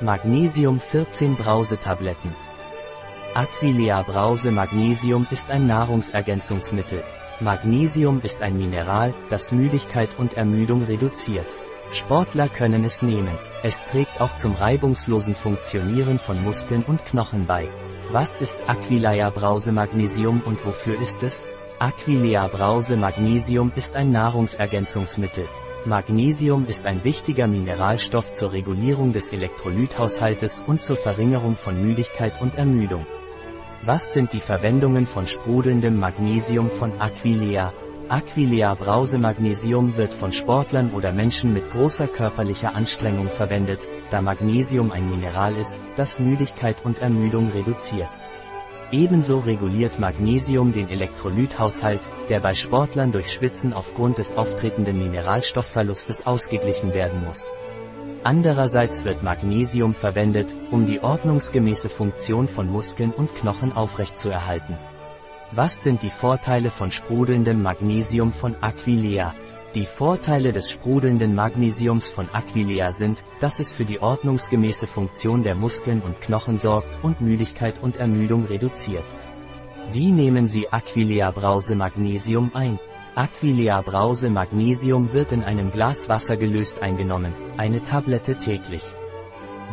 Magnesium 14 Brausetabletten. Aquilea Brause Magnesium ist ein Nahrungsergänzungsmittel. Magnesium ist ein Mineral, das Müdigkeit und Ermüdung reduziert. Sportler können es nehmen. Es trägt auch zum reibungslosen Funktionieren von Muskeln und Knochen bei. Was ist Aquilea Brause Magnesium und wofür ist es? Aquilea Brause Magnesium ist ein Nahrungsergänzungsmittel. Magnesium ist ein wichtiger Mineralstoff zur Regulierung des Elektrolythaushaltes und zur Verringerung von Müdigkeit und Ermüdung. Was sind die Verwendungen von sprudelndem Magnesium von Aquilea? Aquilea Brause Magnesium wird von Sportlern oder Menschen mit großer körperlicher Anstrengung verwendet, da Magnesium ein Mineral ist, das Müdigkeit und Ermüdung reduziert. Ebenso reguliert Magnesium den Elektrolythaushalt, der bei Sportlern durch Schwitzen aufgrund des auftretenden Mineralstoffverlustes ausgeglichen werden muss. Andererseits wird Magnesium verwendet, um die ordnungsgemäße Funktion von Muskeln und Knochen aufrechtzuerhalten. Was sind die Vorteile von sprudelndem Magnesium von Aquilea? Die Vorteile des sprudelnden Magnesiums von Aquilea sind, dass es für die ordnungsgemäße Funktion der Muskeln und Knochen sorgt und Müdigkeit und Ermüdung reduziert. Wie nehmen Sie Aquilea Brause Magnesium ein? Aquilea Brause Magnesium wird in einem Glas Wasser gelöst eingenommen, eine Tablette täglich.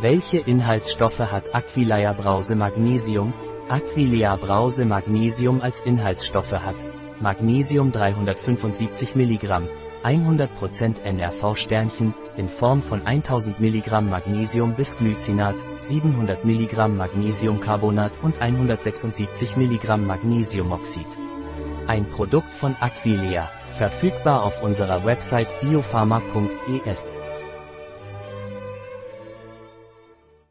Welche Inhaltsstoffe hat Aquilea Brause Magnesium? Aquilea Brause Magnesium als Inhaltsstoffe hat Magnesium 375 mg, 100% NRV-Sternchen, in Form von 1000 mg Magnesium bis Glycinat, 700 mg Magnesiumcarbonat und 176 mg Magnesiumoxid. Ein Produkt von Aquilea, verfügbar auf unserer Website biopharma.es.